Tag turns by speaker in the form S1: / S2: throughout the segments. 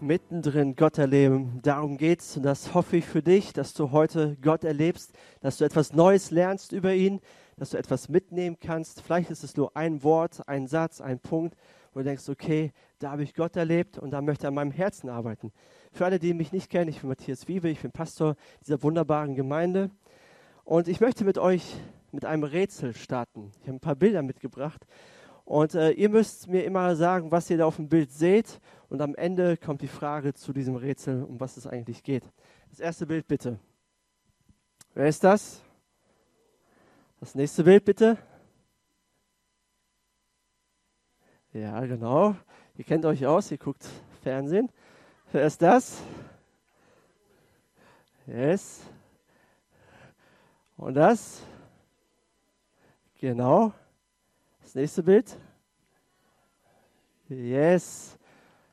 S1: mittendrin Gott erleben. Darum geht's und das hoffe ich für dich, dass du heute Gott erlebst, dass du etwas Neues lernst über ihn, dass du etwas mitnehmen kannst. Vielleicht ist es nur ein Wort, ein Satz, ein Punkt, wo du denkst, okay, da habe ich Gott erlebt und da möchte er an meinem Herzen arbeiten. Für alle, die mich nicht kennen, ich bin Matthias Wiebe, ich bin Pastor dieser wunderbaren Gemeinde und ich möchte mit euch mit einem Rätsel starten. Ich habe ein paar Bilder mitgebracht und äh, ihr müsst mir immer sagen, was ihr da auf dem Bild seht. Und am Ende kommt die Frage zu diesem Rätsel, um was es eigentlich geht. Das erste Bild bitte. Wer ist das? Das nächste Bild bitte. Ja, genau. Ihr kennt euch aus, ihr guckt Fernsehen. Wer ist das? Yes. Und das? Genau. Das nächste Bild. Yes.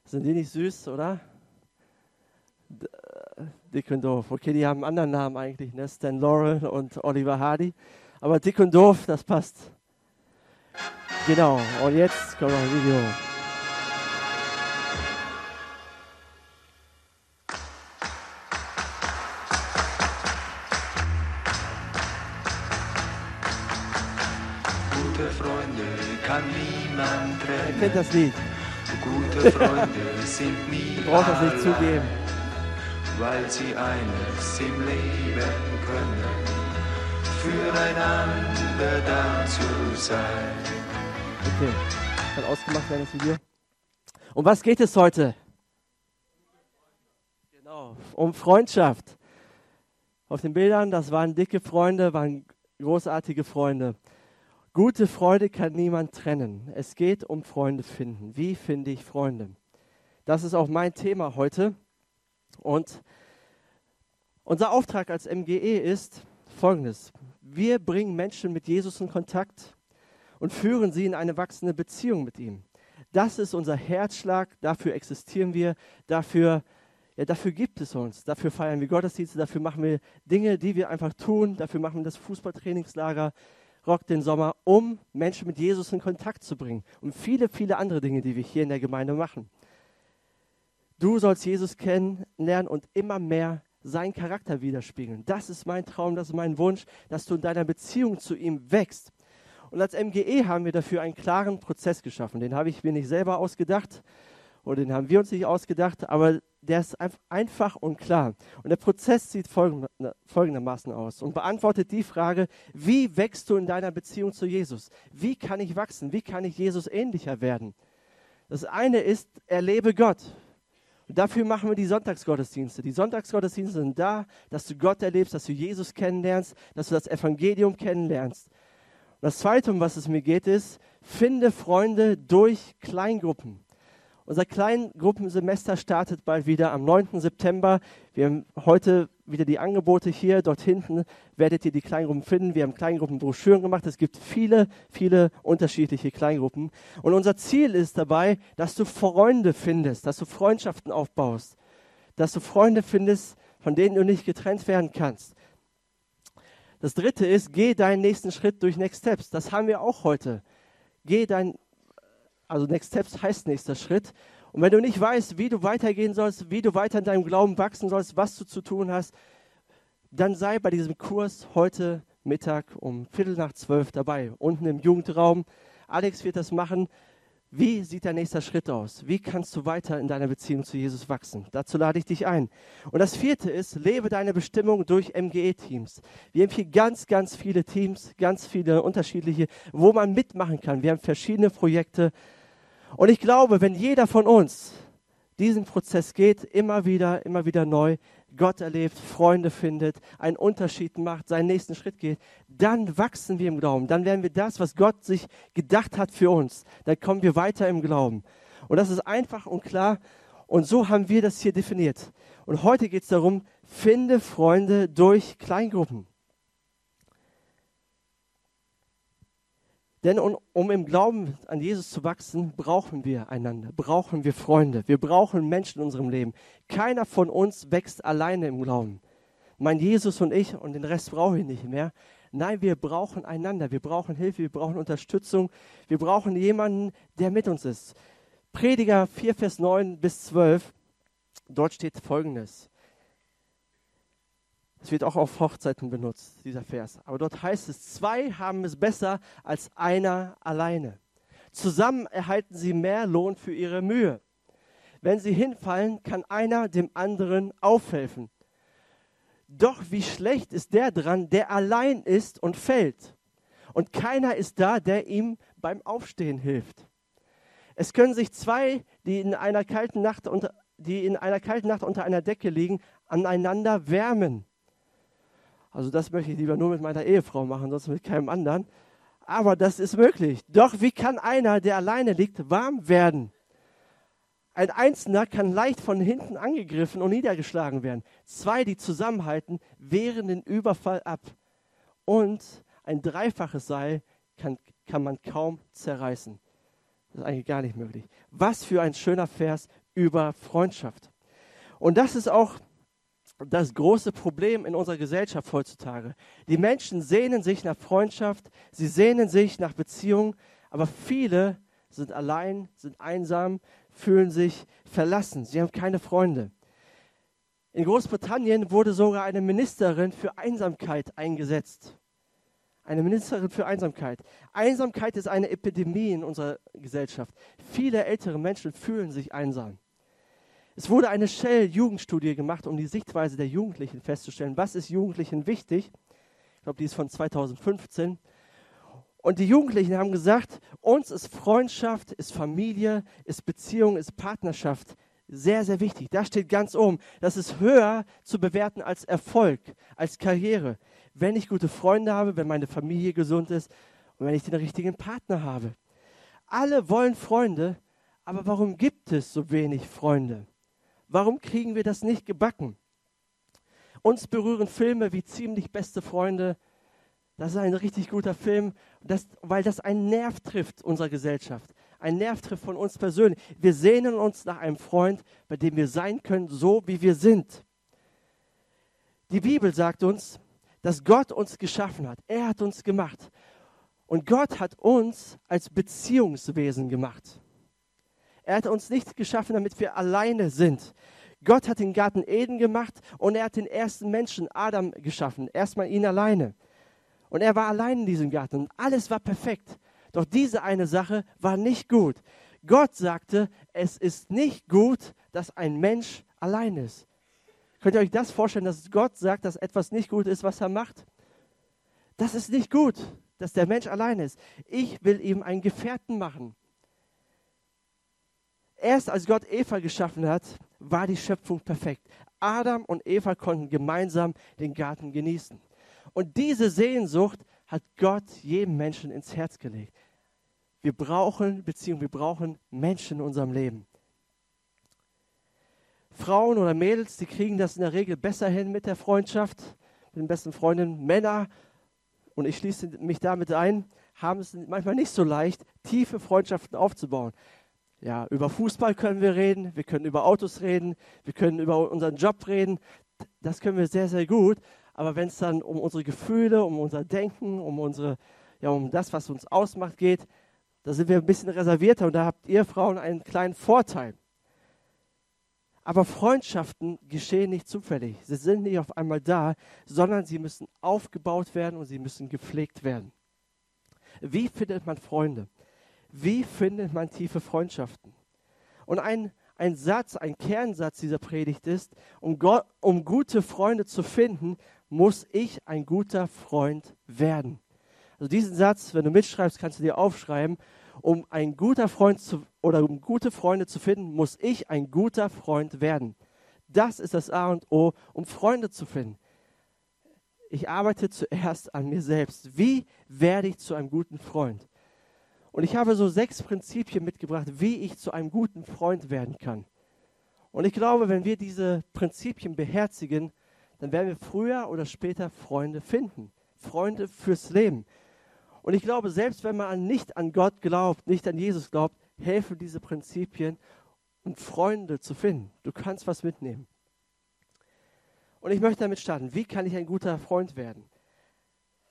S1: Sind die nicht süß, oder? Dick und Doof. Okay, die haben einen anderen Namen eigentlich, ne? Stan Laurel und Oliver Hardy. Aber Dick und Doof, das passt. Genau. Und jetzt kommt noch ein Video. Kennt das Lied.
S2: Gute Freunde sind nie
S1: Du brauchst das nicht zugeben.
S2: weil sie eines im Leben können, füreinander da zu sein.
S1: Okay, kann ausgemacht werden, das Video. Um was geht es heute? Genau, um Freundschaft. Auf den Bildern, das waren dicke Freunde, waren großartige Freunde. Gute Freude kann niemand trennen. Es geht um Freunde finden. Wie finde ich Freunde? Das ist auch mein Thema heute. Und unser Auftrag als MGE ist folgendes. Wir bringen Menschen mit Jesus in Kontakt und führen sie in eine wachsende Beziehung mit ihm. Das ist unser Herzschlag, dafür existieren wir, dafür, ja, dafür gibt es uns, dafür feiern wir Gottesdienste, dafür machen wir Dinge, die wir einfach tun, dafür machen wir das Fußballtrainingslager, Rock den Sommer, um Menschen mit Jesus in Kontakt zu bringen. Und viele, viele andere Dinge, die wir hier in der Gemeinde machen. Du sollst Jesus kennenlernen und immer mehr seinen Charakter widerspiegeln. Das ist mein Traum, das ist mein Wunsch, dass du in deiner Beziehung zu ihm wächst. Und als MGE haben wir dafür einen klaren Prozess geschaffen. Den habe ich mir nicht selber ausgedacht oder den haben wir uns nicht ausgedacht, aber der ist einfach und klar. Und der Prozess sieht folgendermaßen aus und beantwortet die Frage, wie wächst du in deiner Beziehung zu Jesus? Wie kann ich wachsen? Wie kann ich Jesus ähnlicher werden? Das eine ist, erlebe Gott. Und dafür machen wir die Sonntagsgottesdienste. Die Sonntagsgottesdienste sind da, dass du Gott erlebst, dass du Jesus kennenlernst, dass du das Evangelium kennenlernst. Und das Zweite, um was es mir geht, ist, finde Freunde durch Kleingruppen. Unser Kleingruppensemester startet bald wieder am 9. September. Wir haben heute wieder die Angebote hier. Dort hinten werdet ihr die Kleingruppen finden. Wir haben Kleingruppenbroschüren gemacht. Es gibt viele, viele unterschiedliche Kleingruppen. Und unser Ziel ist dabei, dass du Freunde findest, dass du Freundschaften aufbaust, dass du Freunde findest, von denen du nicht getrennt werden kannst. Das dritte ist, geh deinen nächsten Schritt durch Next Steps. Das haben wir auch heute. Geh deinen also Next Steps heißt nächster Schritt. Und wenn du nicht weißt, wie du weitergehen sollst, wie du weiter in deinem Glauben wachsen sollst, was du zu tun hast, dann sei bei diesem Kurs heute Mittag um Viertel nach zwölf dabei, unten im Jugendraum. Alex wird das machen. Wie sieht der nächste Schritt aus? Wie kannst du weiter in deiner Beziehung zu Jesus wachsen? Dazu lade ich dich ein. Und das vierte ist, lebe deine Bestimmung durch MGE-Teams. Wir haben hier ganz, ganz viele Teams, ganz viele unterschiedliche, wo man mitmachen kann. Wir haben verschiedene Projekte. Und ich glaube, wenn jeder von uns diesen Prozess geht, immer wieder, immer wieder neu, Gott erlebt, Freunde findet, einen Unterschied macht, seinen nächsten Schritt geht, dann wachsen wir im Glauben. Dann werden wir das, was Gott sich gedacht hat für uns. Dann kommen wir weiter im Glauben. Und das ist einfach und klar. Und so haben wir das hier definiert. Und heute geht es darum, finde Freunde durch Kleingruppen. Denn um, um, im Glauben an Jesus zu wachsen, brauchen wir einander, brauchen wir Freunde, wir brauchen Menschen in unserem Leben. Keiner von uns wächst alleine im Glauben. Mein Jesus und ich und den Rest brauche ich nicht mehr. Nein, wir brauchen einander, wir brauchen Hilfe, wir brauchen Unterstützung, wir brauchen jemanden, der mit uns ist. Prediger 4, Vers 9 bis 12. Dort steht Folgendes. Es wird auch auf Hochzeiten benutzt, dieser Vers. Aber dort heißt es, zwei haben es besser als einer alleine. Zusammen erhalten sie mehr Lohn für ihre Mühe. Wenn sie hinfallen, kann einer dem anderen aufhelfen. Doch wie schlecht ist der dran, der allein ist und fällt. Und keiner ist da, der ihm beim Aufstehen hilft. Es können sich zwei, die in einer kalten Nacht unter, die in einer kalten Nacht unter einer Decke liegen, aneinander wärmen. Also das möchte ich lieber nur mit meiner Ehefrau machen, sonst mit keinem anderen. Aber das ist möglich. Doch wie kann einer, der alleine liegt, warm werden? Ein Einzelner kann leicht von hinten angegriffen und niedergeschlagen werden. Zwei, die zusammenhalten, wehren den Überfall ab. Und ein dreifaches Seil kann, kann man kaum zerreißen. Das ist eigentlich gar nicht möglich. Was für ein schöner Vers über Freundschaft. Und das ist auch das große Problem in unserer Gesellschaft heutzutage. Die Menschen sehnen sich nach Freundschaft, sie sehnen sich nach Beziehung, aber viele sind allein, sind einsam, fühlen sich verlassen, sie haben keine Freunde. In Großbritannien wurde sogar eine Ministerin für Einsamkeit eingesetzt. Eine Ministerin für Einsamkeit. Einsamkeit ist eine Epidemie in unserer Gesellschaft. Viele ältere Menschen fühlen sich einsam. Es wurde eine Shell-Jugendstudie gemacht, um die Sichtweise der Jugendlichen festzustellen. Was ist Jugendlichen wichtig? Ich glaube, die ist von 2015. Und die Jugendlichen haben gesagt, uns ist Freundschaft, ist Familie, ist Beziehung, ist Partnerschaft sehr, sehr wichtig. Da steht ganz oben, das ist höher zu bewerten als Erfolg, als Karriere. Wenn ich gute Freunde habe, wenn meine Familie gesund ist und wenn ich den richtigen Partner habe. Alle wollen Freunde, aber warum gibt es so wenig Freunde? Warum kriegen wir das nicht gebacken? Uns berühren Filme wie Ziemlich beste Freunde. Das ist ein richtig guter Film, das, weil das einen Nerv trifft unserer Gesellschaft. Ein Nerv trifft von uns persönlich. Wir sehnen uns nach einem Freund, bei dem wir sein können, so wie wir sind. Die Bibel sagt uns, dass Gott uns geschaffen hat. Er hat uns gemacht. Und Gott hat uns als Beziehungswesen gemacht. Er hat uns nicht geschaffen, damit wir alleine sind. Gott hat den Garten Eden gemacht und er hat den ersten Menschen, Adam, geschaffen. Erstmal ihn alleine. Und er war allein in diesem Garten und alles war perfekt. Doch diese eine Sache war nicht gut. Gott sagte, es ist nicht gut, dass ein Mensch allein ist. Könnt ihr euch das vorstellen, dass Gott sagt, dass etwas nicht gut ist, was er macht? Das ist nicht gut, dass der Mensch allein ist. Ich will ihm einen Gefährten machen. Erst als Gott Eva geschaffen hat, war die Schöpfung perfekt. Adam und Eva konnten gemeinsam den Garten genießen. Und diese Sehnsucht hat Gott jedem Menschen ins Herz gelegt. Wir brauchen Beziehungen, wir brauchen Menschen in unserem Leben. Frauen oder Mädels, die kriegen das in der Regel besser hin mit der Freundschaft, mit den besten Freundinnen. Männer, und ich schließe mich damit ein, haben es manchmal nicht so leicht, tiefe Freundschaften aufzubauen. Ja, über Fußball können wir reden, wir können über Autos reden, wir können über unseren Job reden. Das können wir sehr, sehr gut. Aber wenn es dann um unsere Gefühle, um unser Denken, um unsere, ja, um das, was uns ausmacht, geht, da sind wir ein bisschen reservierter und da habt ihr Frauen einen kleinen Vorteil. Aber Freundschaften geschehen nicht zufällig. Sie sind nicht auf einmal da, sondern sie müssen aufgebaut werden und sie müssen gepflegt werden. Wie findet man Freunde? Wie findet man tiefe Freundschaften? Und ein, ein Satz, ein Kernsatz dieser Predigt ist, um, Gott, um gute Freunde zu finden, muss ich ein guter Freund werden. Also diesen Satz, wenn du mitschreibst, kannst du dir aufschreiben. Um ein guter Freund zu, oder um gute Freunde zu finden, muss ich ein guter Freund werden. Das ist das A und O, um Freunde zu finden. Ich arbeite zuerst an mir selbst. Wie werde ich zu einem guten Freund? Und ich habe so sechs Prinzipien mitgebracht, wie ich zu einem guten Freund werden kann. Und ich glaube, wenn wir diese Prinzipien beherzigen, dann werden wir früher oder später Freunde finden. Freunde fürs Leben. Und ich glaube, selbst wenn man nicht an Gott glaubt, nicht an Jesus glaubt, helfen diese Prinzipien, um Freunde zu finden. Du kannst was mitnehmen. Und ich möchte damit starten. Wie kann ich ein guter Freund werden?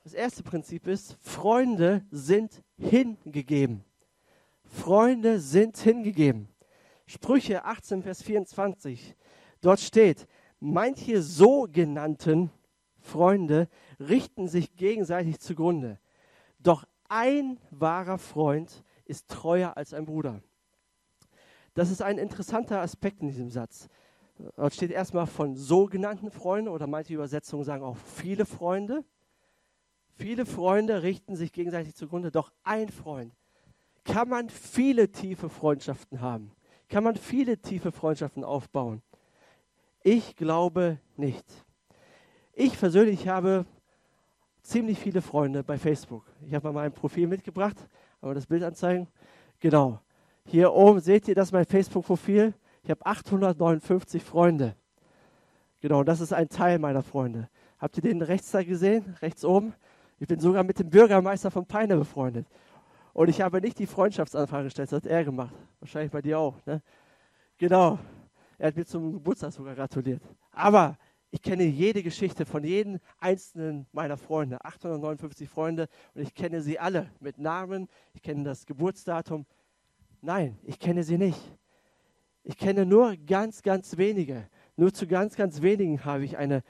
S1: Das erste Prinzip ist, Freunde sind hingegeben. Freunde sind hingegeben. Sprüche 18, Vers 24. Dort steht, manche sogenannten Freunde richten sich gegenseitig zugrunde. Doch ein wahrer Freund ist treuer als ein Bruder. Das ist ein interessanter Aspekt in diesem Satz. Dort steht erstmal von sogenannten Freunden oder manche Übersetzungen sagen auch viele Freunde. Viele Freunde richten sich gegenseitig zugrunde, doch ein Freund. Kann man viele tiefe Freundschaften haben? Kann man viele tiefe Freundschaften aufbauen? Ich glaube nicht. Ich persönlich habe ziemlich viele Freunde bei Facebook. Ich habe mal mein Profil mitgebracht. Aber das Bild anzeigen? Genau. Hier oben seht ihr, das mein Facebook-Profil. Ich habe 859 Freunde. Genau, das ist ein Teil meiner Freunde. Habt ihr den rechts da gesehen? Rechts oben? Ich bin sogar mit dem Bürgermeister von Peine befreundet. Und ich habe nicht die Freundschaftsanfrage gestellt, das hat er gemacht. Wahrscheinlich bei dir auch. Ne? Genau. Er hat mir zum Geburtstag sogar gratuliert. Aber ich kenne jede Geschichte von jedem einzelnen meiner Freunde, 859 Freunde, und ich kenne sie alle mit Namen, ich kenne das Geburtsdatum. Nein, ich kenne sie nicht. Ich kenne nur ganz, ganz wenige. Nur zu ganz, ganz wenigen habe ich eine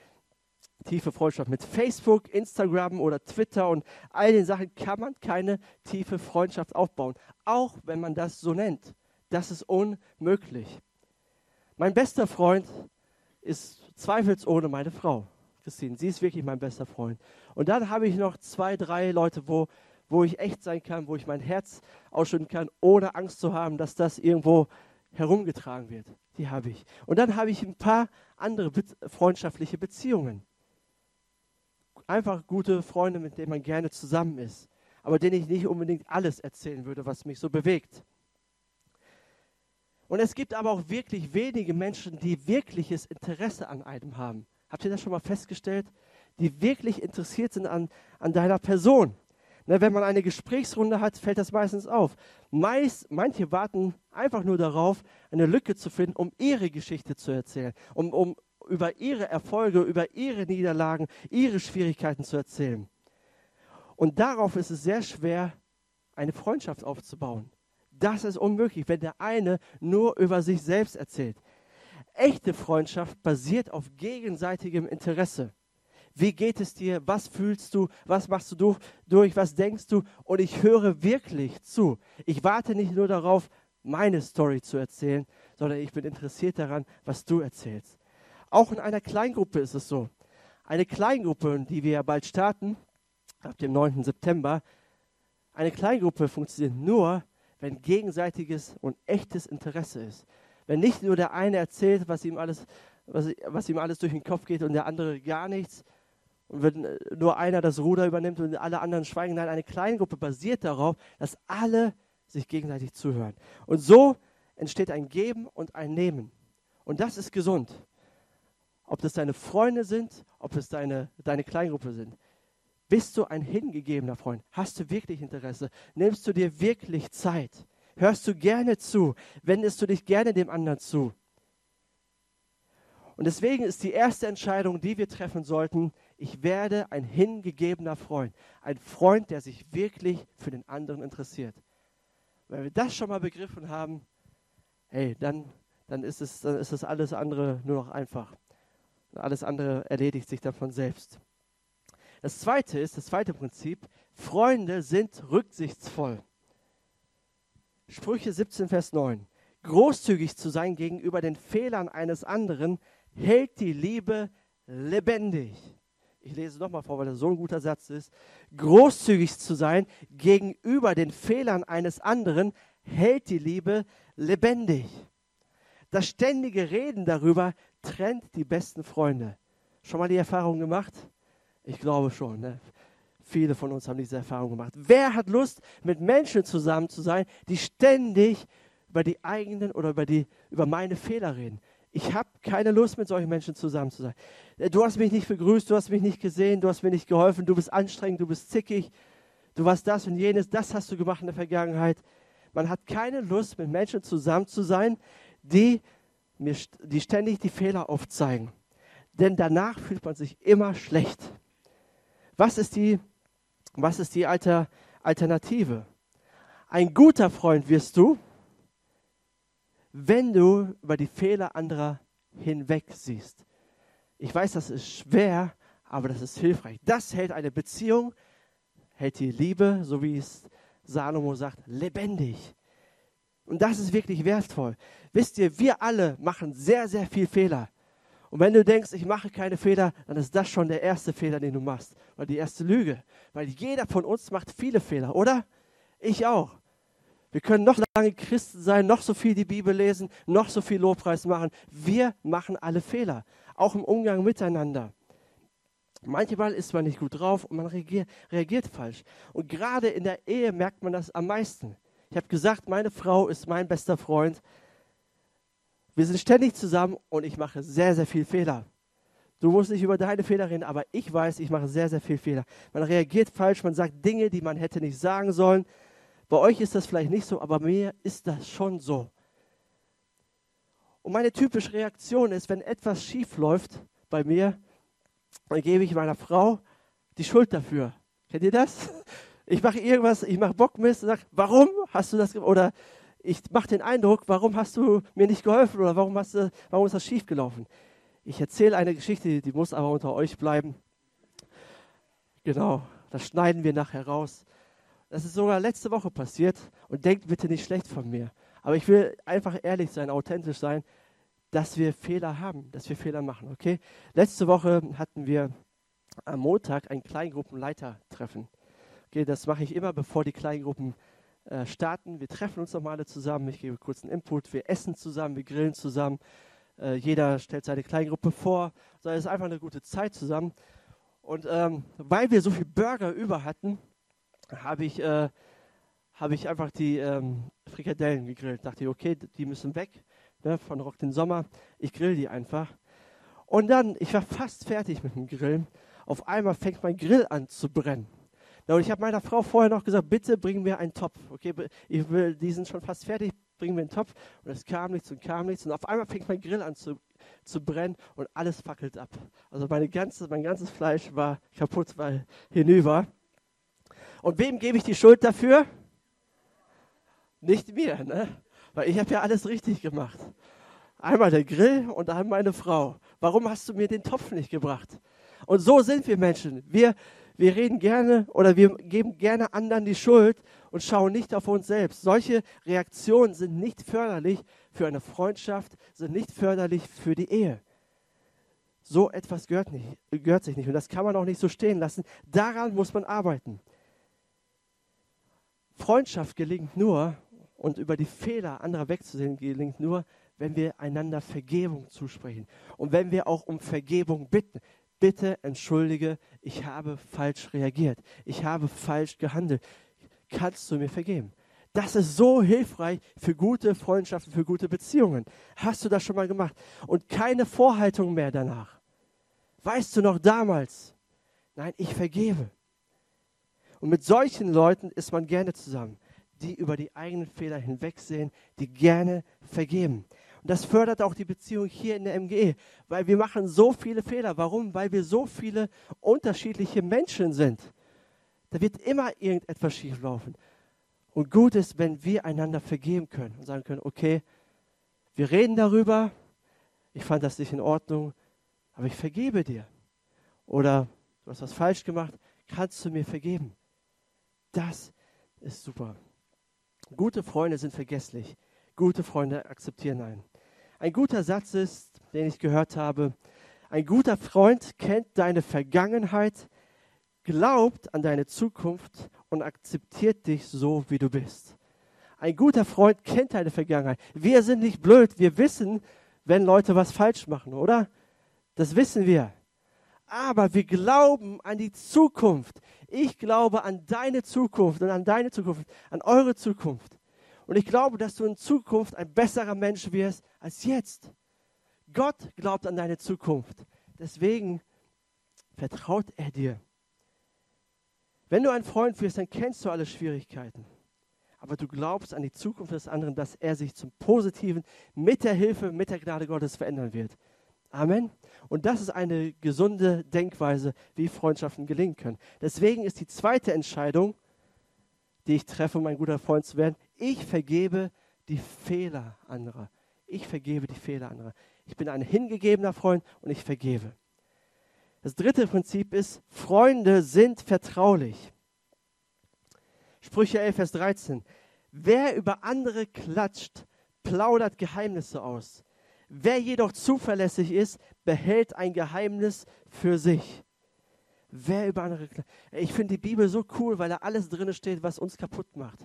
S1: tiefe Freundschaft. Mit Facebook, Instagram oder Twitter und all den Sachen kann man keine tiefe Freundschaft aufbauen. Auch wenn man das so nennt. Das ist unmöglich. Mein bester Freund ist zweifelsohne meine Frau, Christine. Sie ist wirklich mein bester Freund. Und dann habe ich noch zwei, drei Leute, wo, wo ich echt sein kann, wo ich mein Herz ausschütten kann, ohne Angst zu haben, dass das irgendwo herumgetragen wird. Die habe ich. Und dann habe ich ein paar andere be freundschaftliche Beziehungen. Einfach gute Freunde, mit denen man gerne zusammen ist, aber denen ich nicht unbedingt alles erzählen würde, was mich so bewegt. Und es gibt aber auch wirklich wenige Menschen, die wirkliches Interesse an einem haben. Habt ihr das schon mal festgestellt? Die wirklich interessiert sind an, an deiner Person. Ne, wenn man eine Gesprächsrunde hat, fällt das meistens auf. Meist, manche warten einfach nur darauf, eine Lücke zu finden, um ihre Geschichte zu erzählen, um, um über ihre Erfolge, über ihre Niederlagen, ihre Schwierigkeiten zu erzählen. Und darauf ist es sehr schwer, eine Freundschaft aufzubauen. Das ist unmöglich, wenn der eine nur über sich selbst erzählt. Echte Freundschaft basiert auf gegenseitigem Interesse. Wie geht es dir? Was fühlst du? Was machst du durch? Was denkst du? Und ich höre wirklich zu. Ich warte nicht nur darauf, meine Story zu erzählen, sondern ich bin interessiert daran, was du erzählst. Auch in einer Kleingruppe ist es so. Eine Kleingruppe, die wir ja bald starten, ab dem 9. September, eine Kleingruppe funktioniert nur, wenn gegenseitiges und echtes Interesse ist. Wenn nicht nur der eine erzählt, was ihm alles, was, was ihm alles durch den Kopf geht und der andere gar nichts, und wenn äh, nur einer das Ruder übernimmt und alle anderen schweigen, nein, eine Kleingruppe basiert darauf, dass alle sich gegenseitig zuhören. Und so entsteht ein Geben und ein Nehmen. Und das ist gesund. Ob das deine Freunde sind, ob es deine, deine Kleingruppe sind. Bist du ein hingegebener Freund? Hast du wirklich Interesse? Nimmst du dir wirklich Zeit? Hörst du gerne zu? Wendest du dich gerne dem anderen zu? Und deswegen ist die erste Entscheidung, die wir treffen sollten, ich werde ein hingegebener Freund. Ein Freund, der sich wirklich für den anderen interessiert. Wenn wir das schon mal begriffen haben, hey, dann, dann, ist, es, dann ist das alles andere nur noch einfach. Alles andere erledigt sich dann von selbst. Das zweite ist, das zweite Prinzip, Freunde sind rücksichtsvoll. Sprüche 17, Vers 9. Großzügig zu sein gegenüber den Fehlern eines anderen hält die Liebe lebendig. Ich lese nochmal vor, weil das so ein guter Satz ist. Großzügig zu sein gegenüber den Fehlern eines anderen hält die Liebe lebendig. Das ständige Reden darüber trennt die besten Freunde. Schon mal die Erfahrung gemacht? Ich glaube schon. Ne? Viele von uns haben diese Erfahrung gemacht. Wer hat Lust, mit Menschen zusammen zu sein, die ständig über die eigenen oder über, die, über meine Fehler reden? Ich habe keine Lust, mit solchen Menschen zusammen zu sein. Äh, du hast mich nicht begrüßt, du hast mich nicht gesehen, du hast mir nicht geholfen, du bist anstrengend, du bist zickig, du warst das und jenes, das hast du gemacht in der Vergangenheit. Man hat keine Lust, mit Menschen zusammen zu sein, die, mir, die ständig die Fehler aufzeigen. Denn danach fühlt man sich immer schlecht. Was ist die, was ist die Alter, Alternative? Ein guter Freund wirst du, wenn du über die Fehler anderer hinweg siehst. Ich weiß, das ist schwer, aber das ist hilfreich. Das hält eine Beziehung, hält die Liebe, so wie es Salomo sagt, lebendig. Und das ist wirklich wertvoll. Wisst ihr, wir alle machen sehr, sehr viel Fehler. Und wenn du denkst, ich mache keine Fehler, dann ist das schon der erste Fehler, den du machst. Oder die erste Lüge. Weil jeder von uns macht viele Fehler, oder? Ich auch. Wir können noch lange Christen sein, noch so viel die Bibel lesen, noch so viel Lobpreis machen. Wir machen alle Fehler, auch im Umgang miteinander. Manchmal ist man nicht gut drauf und man reagiert, reagiert falsch. Und gerade in der Ehe merkt man das am meisten. Ich habe gesagt, meine Frau ist mein bester Freund. Wir sind ständig zusammen und ich mache sehr, sehr viel Fehler. Du musst nicht über deine Fehler reden, aber ich weiß, ich mache sehr, sehr viel Fehler. Man reagiert falsch, man sagt Dinge, die man hätte nicht sagen sollen. Bei euch ist das vielleicht nicht so, aber mir ist das schon so. Und meine typische Reaktion ist, wenn etwas schief läuft bei mir, dann gebe ich meiner Frau die Schuld dafür. Kennt ihr das? Ich mache irgendwas, ich mache Bockmist und sage, warum hast du das gemacht? Oder ich mache den Eindruck, warum hast du mir nicht geholfen? Oder warum, hast du, warum ist das schief gelaufen? Ich erzähle eine Geschichte, die muss aber unter euch bleiben. Genau, das schneiden wir nachher raus. Das ist sogar letzte Woche passiert und denkt bitte nicht schlecht von mir. Aber ich will einfach ehrlich sein, authentisch sein, dass wir Fehler haben, dass wir Fehler machen, okay? Letzte Woche hatten wir am Montag ein Kleingruppenleitertreffen. Okay, das mache ich immer, bevor die Kleingruppen äh, starten. Wir treffen uns nochmal alle zusammen, ich gebe kurz einen Input, wir essen zusammen, wir grillen zusammen. Äh, jeder stellt seine Kleingruppe vor. So, es ist einfach eine gute Zeit zusammen. Und ähm, weil wir so viel Burger über hatten, habe ich, äh, hab ich einfach die ähm, Frikadellen gegrillt. Dachte ich, okay, die müssen weg ne, von Rock den Sommer. Ich grill die einfach. Und dann, ich war fast fertig mit dem Grillen. Auf einmal fängt mein Grill an zu brennen. Und ich habe meiner Frau vorher noch gesagt, bitte bring mir einen Topf. Okay, ich will, die sind schon fast fertig, bring mir einen Topf. Und es kam nichts und kam nichts. Und auf einmal fängt mein Grill an zu, zu brennen und alles fackelt ab. Also meine ganze, mein ganzes Fleisch war kaputt, weil hinüber. Und wem gebe ich die Schuld dafür? Nicht mir, ne? Weil ich habe ja alles richtig gemacht. Einmal der Grill und dann meine Frau. Warum hast du mir den Topf nicht gebracht? Und so sind wir Menschen. Wir, wir reden gerne oder wir geben gerne anderen die Schuld und schauen nicht auf uns selbst. Solche Reaktionen sind nicht förderlich für eine Freundschaft, sind nicht förderlich für die Ehe. So etwas gehört, nicht, gehört sich nicht und das kann man auch nicht so stehen lassen. Daran muss man arbeiten. Freundschaft gelingt nur und über die Fehler anderer wegzusehen gelingt nur, wenn wir einander Vergebung zusprechen und wenn wir auch um Vergebung bitten. Bitte entschuldige, ich habe falsch reagiert, ich habe falsch gehandelt. Kannst du mir vergeben? Das ist so hilfreich für gute Freundschaften, für gute Beziehungen. Hast du das schon mal gemacht? Und keine Vorhaltung mehr danach. Weißt du noch damals? Nein, ich vergebe. Und mit solchen Leuten ist man gerne zusammen, die über die eigenen Fehler hinwegsehen, die gerne vergeben. Und das fördert auch die Beziehung hier in der MGE, weil wir machen so viele Fehler. Warum? Weil wir so viele unterschiedliche Menschen sind. Da wird immer irgendetwas schieflaufen. Und gut ist, wenn wir einander vergeben können und sagen können, okay, wir reden darüber, ich fand das nicht in Ordnung, aber ich vergebe dir. Oder du hast was falsch gemacht, kannst du mir vergeben? Das ist super. Gute Freunde sind vergesslich. Gute Freunde akzeptieren einen. Ein guter Satz ist, den ich gehört habe, ein guter Freund kennt deine Vergangenheit, glaubt an deine Zukunft und akzeptiert dich so, wie du bist. Ein guter Freund kennt deine Vergangenheit. Wir sind nicht blöd. Wir wissen, wenn Leute was falsch machen, oder? Das wissen wir aber wir glauben an die Zukunft. Ich glaube an deine Zukunft und an deine Zukunft, an eure Zukunft. Und ich glaube, dass du in Zukunft ein besserer Mensch wirst als jetzt. Gott glaubt an deine Zukunft. Deswegen vertraut er dir. Wenn du einen Freund wirst, dann kennst du alle Schwierigkeiten. Aber du glaubst an die Zukunft des anderen, dass er sich zum Positiven mit der Hilfe, mit der Gnade Gottes verändern wird. Amen. Und das ist eine gesunde Denkweise, wie Freundschaften gelingen können. Deswegen ist die zweite Entscheidung, die ich treffe, um ein guter Freund zu werden, ich vergebe die Fehler anderer. Ich vergebe die Fehler anderer. Ich bin ein hingegebener Freund und ich vergebe. Das dritte Prinzip ist, Freunde sind vertraulich. Sprüche 11, Vers 13. Wer über andere klatscht, plaudert Geheimnisse aus. Wer jedoch zuverlässig ist, behält ein Geheimnis für sich. Wer über andere klatscht. Ich finde die Bibel so cool, weil da alles drin steht, was uns kaputt macht.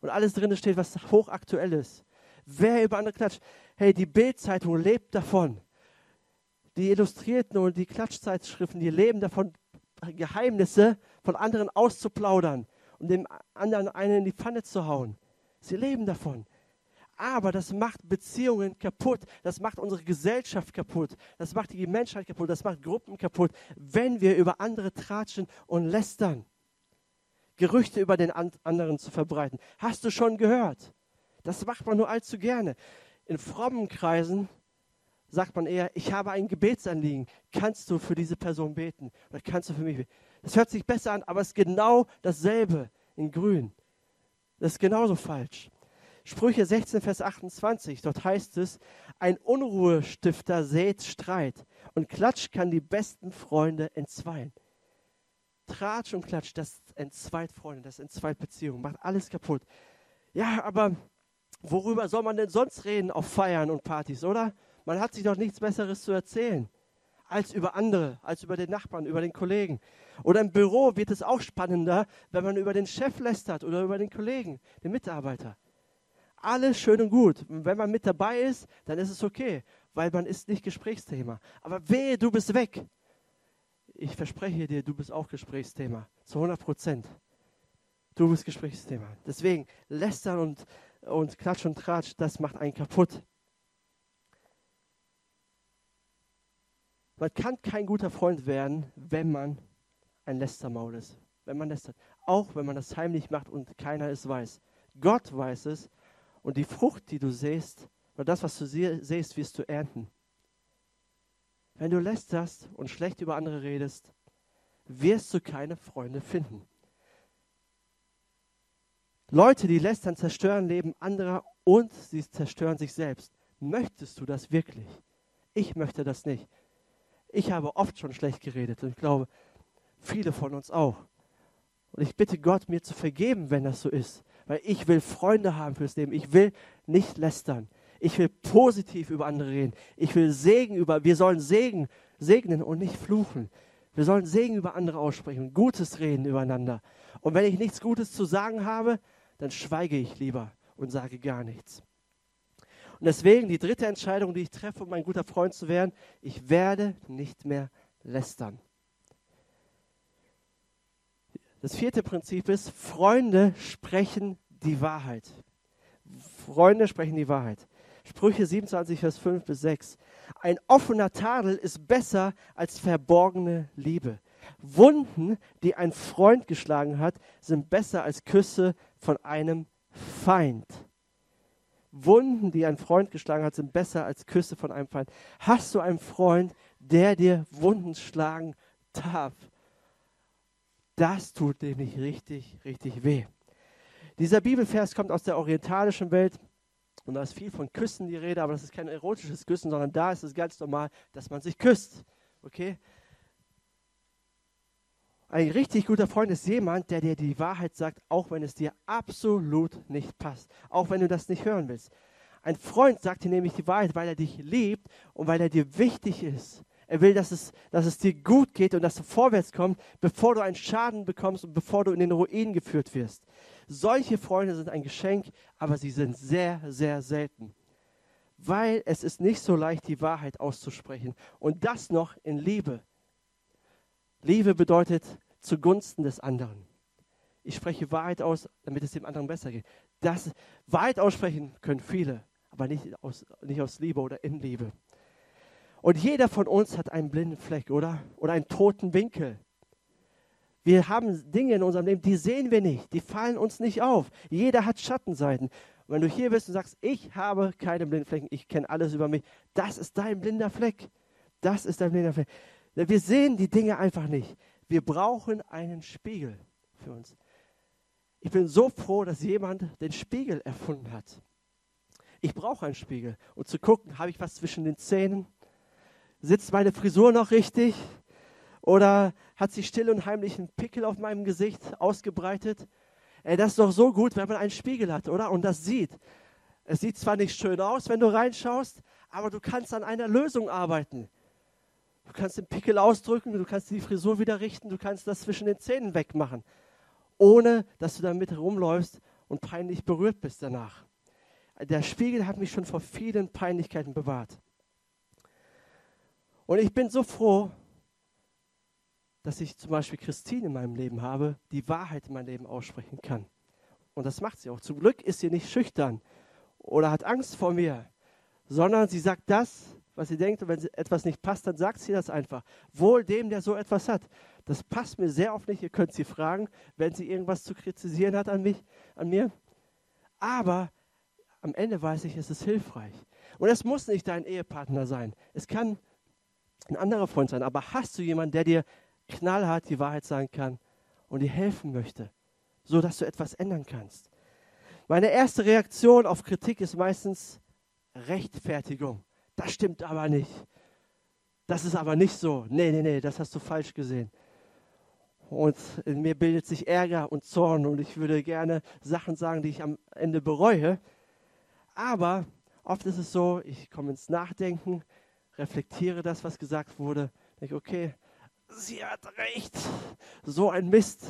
S1: Und alles drin steht, was hochaktuell ist. Wer über andere klatscht. Hey, die Bildzeitung lebt davon. Die Illustrierten und die Klatschzeitschriften, die leben davon, Geheimnisse von anderen auszuplaudern und dem anderen einen in die Pfanne zu hauen. Sie leben davon. Aber das macht Beziehungen kaputt. Das macht unsere Gesellschaft kaputt. Das macht die Menschheit kaputt. Das macht Gruppen kaputt, wenn wir über andere tratschen und lästern. Gerüchte über den anderen zu verbreiten. Hast du schon gehört? Das macht man nur allzu gerne. In frommen Kreisen sagt man eher, ich habe ein Gebetsanliegen. Kannst du für diese Person beten? Oder kannst du für mich beten? Das hört sich besser an, aber es ist genau dasselbe in Grün. Das ist genauso falsch. Sprüche 16, Vers 28, dort heißt es, ein Unruhestifter sät Streit und Klatsch kann die besten Freunde entzweien. Tratsch und Klatsch, das entzweit Freunde, das entzweit Beziehungen, macht alles kaputt. Ja, aber worüber soll man denn sonst reden auf Feiern und Partys, oder? Man hat sich doch nichts Besseres zu erzählen als über andere, als über den Nachbarn, über den Kollegen. Oder im Büro wird es auch spannender, wenn man über den Chef lästert oder über den Kollegen, den Mitarbeiter. Alles schön und gut. Wenn man mit dabei ist, dann ist es okay, weil man ist nicht Gesprächsthema. Aber wehe, du bist weg. Ich verspreche dir, du bist auch Gesprächsthema. Zu 100 Prozent. Du bist Gesprächsthema. Deswegen lästern und, und Klatsch und Tratsch, das macht einen kaputt. Man kann kein guter Freund werden, wenn man ein Lästermaul ist. Wenn man lästert. Auch wenn man das heimlich macht und keiner es weiß. Gott weiß es und die Frucht, die du sähst, oder das, was du sähst, wirst du ernten. Wenn du lästerst und schlecht über andere redest, wirst du keine Freunde finden. Leute, die lästern, zerstören Leben anderer und sie zerstören sich selbst. Möchtest du das wirklich? Ich möchte das nicht. Ich habe oft schon schlecht geredet und ich glaube, viele von uns auch. Und ich bitte Gott, mir zu vergeben, wenn das so ist. Weil ich will Freunde haben fürs Leben. Ich will nicht lästern. Ich will positiv über andere reden. Ich will Segen über, wir sollen Segen, segnen und nicht fluchen. Wir sollen Segen über andere aussprechen, Gutes reden übereinander. Und wenn ich nichts Gutes zu sagen habe, dann schweige ich lieber und sage gar nichts. Und deswegen die dritte Entscheidung, die ich treffe, um ein guter Freund zu werden, ich werde nicht mehr lästern. Das vierte Prinzip ist, Freunde sprechen die Wahrheit. Freunde sprechen die Wahrheit. Sprüche 27, Vers 5 bis 6. Ein offener Tadel ist besser als verborgene Liebe. Wunden, die ein Freund geschlagen hat, sind besser als Küsse von einem Feind. Wunden, die ein Freund geschlagen hat, sind besser als Küsse von einem Feind. Hast du einen Freund, der dir Wunden schlagen darf? Das tut nämlich richtig, richtig weh. Dieser Bibelvers kommt aus der orientalischen Welt und da ist viel von Küssen die Rede, aber das ist kein erotisches Küssen, sondern da ist es ganz normal, dass man sich küsst. Okay? Ein richtig guter Freund ist jemand, der dir die Wahrheit sagt, auch wenn es dir absolut nicht passt, auch wenn du das nicht hören willst. Ein Freund sagt dir nämlich die Wahrheit, weil er dich liebt und weil er dir wichtig ist. Er will, dass es, dass es dir gut geht und dass du vorwärts kommst, bevor du einen Schaden bekommst und bevor du in den Ruin geführt wirst. Solche Freunde sind ein Geschenk, aber sie sind sehr, sehr selten. Weil es ist nicht so leicht, die Wahrheit auszusprechen. Und das noch in Liebe. Liebe bedeutet zugunsten des anderen. Ich spreche Wahrheit aus, damit es dem anderen besser geht. Das Wahrheit aussprechen können viele, aber nicht aus, nicht aus Liebe oder in Liebe. Und jeder von uns hat einen blinden Fleck, oder? Oder einen toten Winkel. Wir haben Dinge in unserem Leben, die sehen wir nicht, die fallen uns nicht auf. Jeder hat Schattenseiten. Und wenn du hier bist und sagst, ich habe keine blinden Flecken, ich kenne alles über mich, das ist dein blinder Fleck. Das ist dein blinder Fleck. Wir sehen die Dinge einfach nicht. Wir brauchen einen Spiegel für uns. Ich bin so froh, dass jemand den Spiegel erfunden hat. Ich brauche einen Spiegel, um zu gucken, habe ich was zwischen den Zähnen? Sitzt meine Frisur noch richtig? Oder hat sie still und heimlich einen Pickel auf meinem Gesicht ausgebreitet? Ey, das ist doch so gut, wenn man einen Spiegel hat, oder? Und das sieht. Es sieht zwar nicht schön aus, wenn du reinschaust, aber du kannst an einer Lösung arbeiten. Du kannst den Pickel ausdrücken, du kannst die Frisur wieder richten, du kannst das zwischen den Zähnen wegmachen, ohne dass du damit herumläufst und peinlich berührt bist danach. Der Spiegel hat mich schon vor vielen Peinlichkeiten bewahrt. Und ich bin so froh, dass ich zum Beispiel Christine in meinem Leben habe, die Wahrheit in meinem Leben aussprechen kann. Und das macht sie auch. Zum Glück ist sie nicht schüchtern oder hat Angst vor mir, sondern sie sagt das, was sie denkt. Und wenn etwas nicht passt, dann sagt sie das einfach. Wohl dem, der so etwas hat. Das passt mir sehr oft nicht. Ihr könnt sie fragen, wenn sie irgendwas zu kritisieren hat an, mich, an mir. Aber am Ende weiß ich, es ist hilfreich. Und es muss nicht dein Ehepartner sein. Es kann ein anderer Freund sein. Aber hast du jemanden, der dir knallhart die Wahrheit sagen kann und dir helfen möchte, so dass du etwas ändern kannst. Meine erste Reaktion auf Kritik ist meistens Rechtfertigung. Das stimmt aber nicht. Das ist aber nicht so. Nee, nee, nee, das hast du falsch gesehen. Und in mir bildet sich Ärger und Zorn und ich würde gerne Sachen sagen, die ich am Ende bereue. Aber oft ist es so, ich komme ins Nachdenken, reflektiere das, was gesagt wurde, denke, okay, sie hat recht. So ein Mist.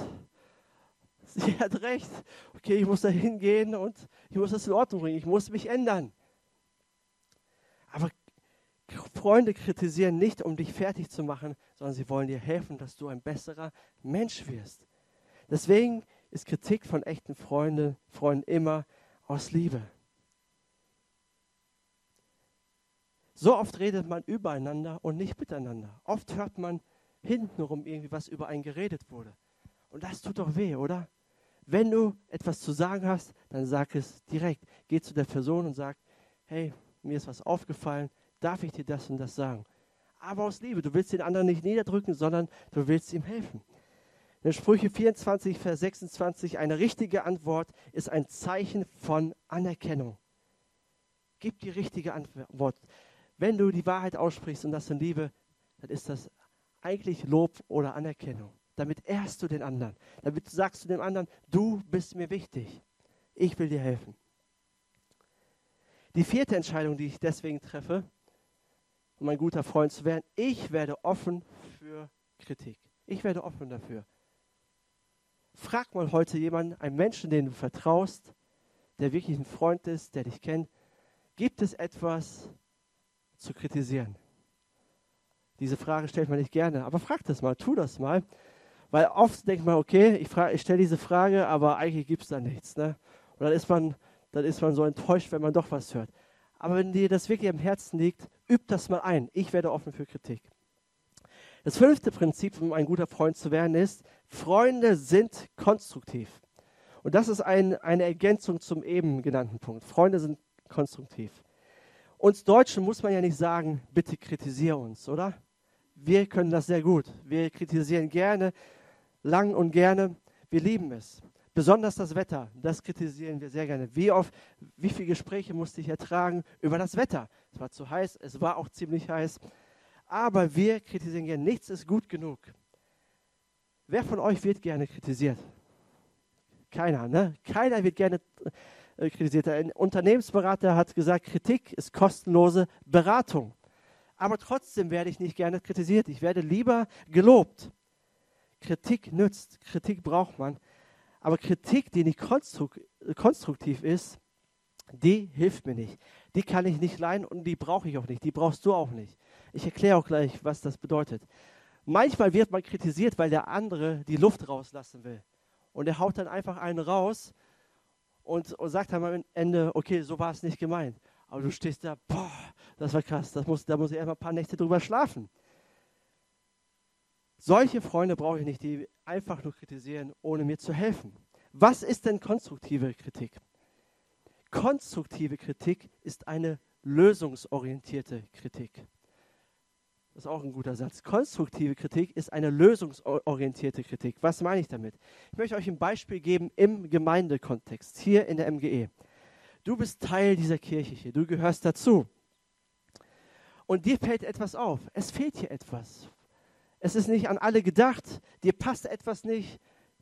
S1: Sie hat recht. Okay, ich muss da hingehen und ich muss das in Ordnung bringen. Ich muss mich ändern. Aber Freunde kritisieren nicht, um dich fertig zu machen, sondern sie wollen dir helfen, dass du ein besserer Mensch wirst. Deswegen ist Kritik von echten Freunden, Freunden immer aus Liebe. So oft redet man übereinander und nicht miteinander. Oft hört man hintenrum irgendwie was über einen geredet wurde. Und das tut doch weh, oder? Wenn du etwas zu sagen hast, dann sag es direkt. Geh zu der Person und sag, hey, mir ist was aufgefallen, darf ich dir das und das sagen? Aber aus Liebe, du willst den anderen nicht niederdrücken, sondern du willst ihm helfen. In Sprüche 24, Vers 26, eine richtige Antwort ist ein Zeichen von Anerkennung. Gib die richtige Antwort. Wenn du die Wahrheit aussprichst und das in Liebe, dann ist das eigentlich Lob oder Anerkennung. Damit ehrst du den anderen. Damit sagst du dem anderen, du bist mir wichtig. Ich will dir helfen. Die vierte Entscheidung, die ich deswegen treffe, um ein guter Freund zu werden, ich werde offen für Kritik. Ich werde offen dafür. Frag mal heute jemanden, einen Menschen, den du vertraust, der wirklich ein Freund ist, der dich kennt, gibt es etwas zu kritisieren? Diese Frage stellt man nicht gerne, aber frag das mal, tu das mal. Weil oft denkt man, okay, ich, ich stelle diese Frage, aber eigentlich gibt es da nichts. Ne? Und dann ist, man, dann ist man so enttäuscht, wenn man doch was hört. Aber wenn dir das wirklich am Herzen liegt, üb das mal ein. Ich werde offen für Kritik. Das fünfte Prinzip, um ein guter Freund zu werden, ist, Freunde sind konstruktiv. Und das ist ein, eine Ergänzung zum eben genannten Punkt. Freunde sind konstruktiv. Uns Deutschen muss man ja nicht sagen, bitte kritisiere uns, oder? Wir können das sehr gut. Wir kritisieren gerne, lang und gerne. Wir lieben es. Besonders das Wetter, das kritisieren wir sehr gerne. Wie oft, wie viele Gespräche musste ich ertragen über das Wetter? Es war zu heiß, es war auch ziemlich heiß. Aber wir kritisieren gerne. Nichts ist gut genug. Wer von euch wird gerne kritisiert? Keiner, ne? Keiner wird gerne äh, kritisiert. Ein Unternehmensberater hat gesagt, Kritik ist kostenlose Beratung aber trotzdem werde ich nicht gerne kritisiert. Ich werde lieber gelobt. Kritik nützt, Kritik braucht man. Aber Kritik, die nicht konstruktiv ist, die hilft mir nicht. Die kann ich nicht leiden und die brauche ich auch nicht. Die brauchst du auch nicht. Ich erkläre auch gleich, was das bedeutet. Manchmal wird man kritisiert, weil der andere die Luft rauslassen will. Und er haut dann einfach einen raus und, und sagt dann am Ende, okay, so war es nicht gemeint. Aber du stehst da, boah, das war krass. Das muss, da muss ich erstmal ein paar Nächte drüber schlafen. Solche Freunde brauche ich nicht, die einfach nur kritisieren, ohne mir zu helfen. Was ist denn konstruktive Kritik? Konstruktive Kritik ist eine lösungsorientierte Kritik. Das ist auch ein guter Satz. Konstruktive Kritik ist eine lösungsorientierte Kritik. Was meine ich damit? Ich möchte euch ein Beispiel geben im Gemeindekontext, hier in der MGE. Du bist Teil dieser Kirche hier, du gehörst dazu. Und dir fällt etwas auf. Es fehlt hier etwas. Es ist nicht an alle gedacht. Dir passt etwas nicht.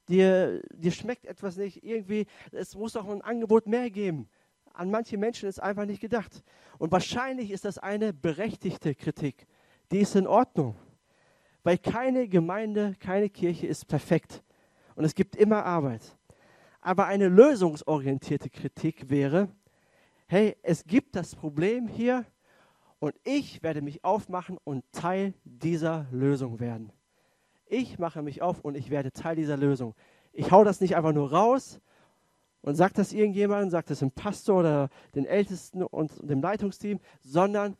S1: Dir, dir schmeckt etwas nicht. Irgendwie, es muss doch ein Angebot mehr geben. An manche Menschen ist einfach nicht gedacht. Und wahrscheinlich ist das eine berechtigte Kritik. Die ist in Ordnung. Weil keine Gemeinde, keine Kirche ist perfekt. Und es gibt immer Arbeit. Aber eine lösungsorientierte Kritik wäre, hey, es gibt das Problem hier und ich werde mich aufmachen und Teil dieser Lösung werden. Ich mache mich auf und ich werde Teil dieser Lösung. Ich hau das nicht einfach nur raus und sage das irgendjemandem, sage das dem Pastor oder den Ältesten und dem Leitungsteam, sondern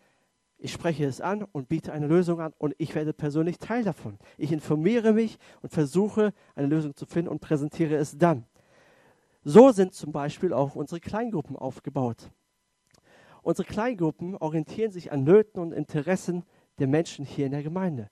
S1: ich spreche es an und biete eine Lösung an und ich werde persönlich Teil davon. Ich informiere mich und versuche eine Lösung zu finden und präsentiere es dann. So sind zum Beispiel auch unsere Kleingruppen aufgebaut. Unsere Kleingruppen orientieren sich an Nöten und Interessen der Menschen hier in der Gemeinde.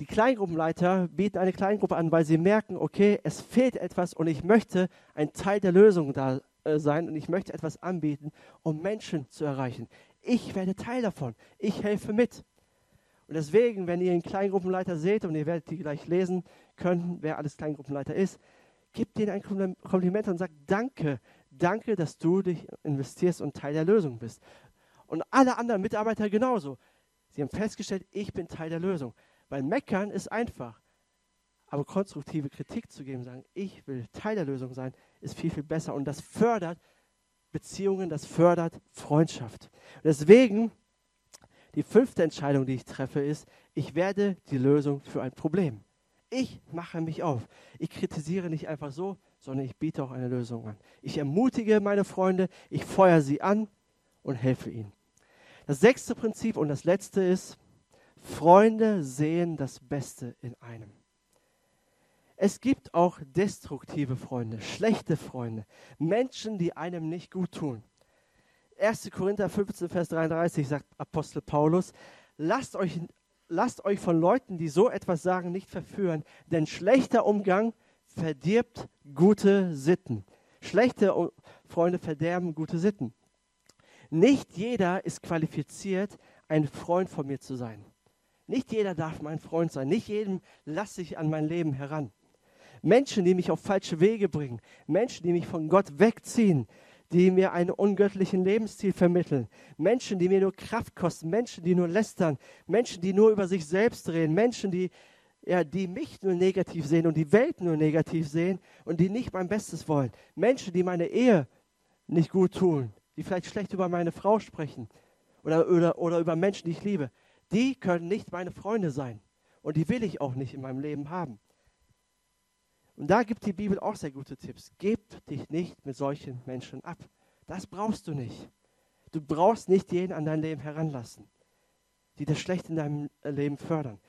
S1: Die Kleingruppenleiter bieten eine Kleingruppe an, weil sie merken, okay, es fehlt etwas und ich möchte ein Teil der Lösung da äh, sein und ich möchte etwas anbieten, um Menschen zu erreichen. Ich werde Teil davon. Ich helfe mit. Und deswegen, wenn ihr einen Kleingruppenleiter seht und ihr werdet die gleich lesen können, wer alles Kleingruppenleiter ist, gebt denen ein Kompliment und sagt Danke, danke, dass du dich investierst und Teil der Lösung bist. Und alle anderen Mitarbeiter genauso. Sie haben festgestellt, ich bin Teil der Lösung. Weil meckern ist einfach. Aber konstruktive Kritik zu geben, sagen, ich will Teil der Lösung sein, ist viel, viel besser. Und das fördert Beziehungen, das fördert Freundschaft. Und deswegen, die fünfte Entscheidung, die ich treffe, ist, ich werde die Lösung für ein Problem. Ich mache mich auf. Ich kritisiere nicht einfach so, sondern ich biete auch eine Lösung an. Ich ermutige meine Freunde, ich feuere sie an und helfe ihnen. Das sechste Prinzip und das letzte ist, Freunde sehen das Beste in einem. Es gibt auch destruktive Freunde, schlechte Freunde, Menschen, die einem nicht gut tun. 1. Korinther 15, Vers 33 sagt Apostel Paulus, lasst euch, lasst euch von Leuten, die so etwas sagen, nicht verführen, denn schlechter Umgang verdirbt gute Sitten. Schlechte Freunde verderben gute Sitten. Nicht jeder ist qualifiziert, ein Freund von mir zu sein. Nicht jeder darf mein Freund sein. Nicht jedem lasse ich an mein Leben heran. Menschen, die mich auf falsche Wege bringen. Menschen, die mich von Gott wegziehen. Die mir einen ungöttlichen Lebensstil vermitteln. Menschen, die mir nur Kraft kosten. Menschen, die nur lästern. Menschen, die nur über sich selbst reden. Menschen, die ja, die mich nur negativ sehen und die Welt nur negativ sehen und die nicht mein Bestes wollen. Menschen, die meine Ehe nicht gut tun, die vielleicht schlecht über meine Frau sprechen oder, oder, oder über Menschen, die ich liebe, die können nicht meine Freunde sein. Und die will ich auch nicht in meinem Leben haben. Und da gibt die Bibel auch sehr gute Tipps. Gib dich nicht mit solchen Menschen ab. Das brauchst du nicht. Du brauchst nicht jeden an dein Leben heranlassen, die das Schlechte in deinem Leben fördern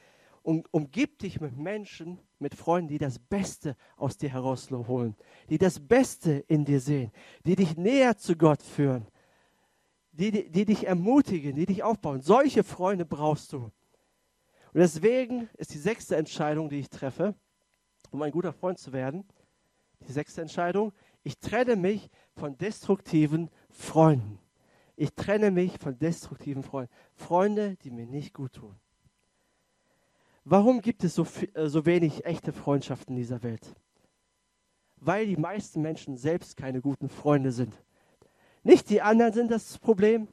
S1: um, umgib dich mit Menschen, mit Freunden, die das Beste aus dir herausholen, die das Beste in dir sehen, die dich näher zu Gott führen, die, die, die dich ermutigen, die dich aufbauen. Solche Freunde brauchst du. Und deswegen ist die sechste Entscheidung, die ich treffe, um ein guter Freund zu werden, die sechste Entscheidung, ich trenne mich von destruktiven Freunden. Ich trenne mich von destruktiven Freunden. Freunde, die mir nicht gut tun. Warum gibt es so, äh, so wenig echte Freundschaften in dieser Welt? Weil die meisten Menschen selbst keine guten Freunde sind. Nicht die anderen sind das Problem,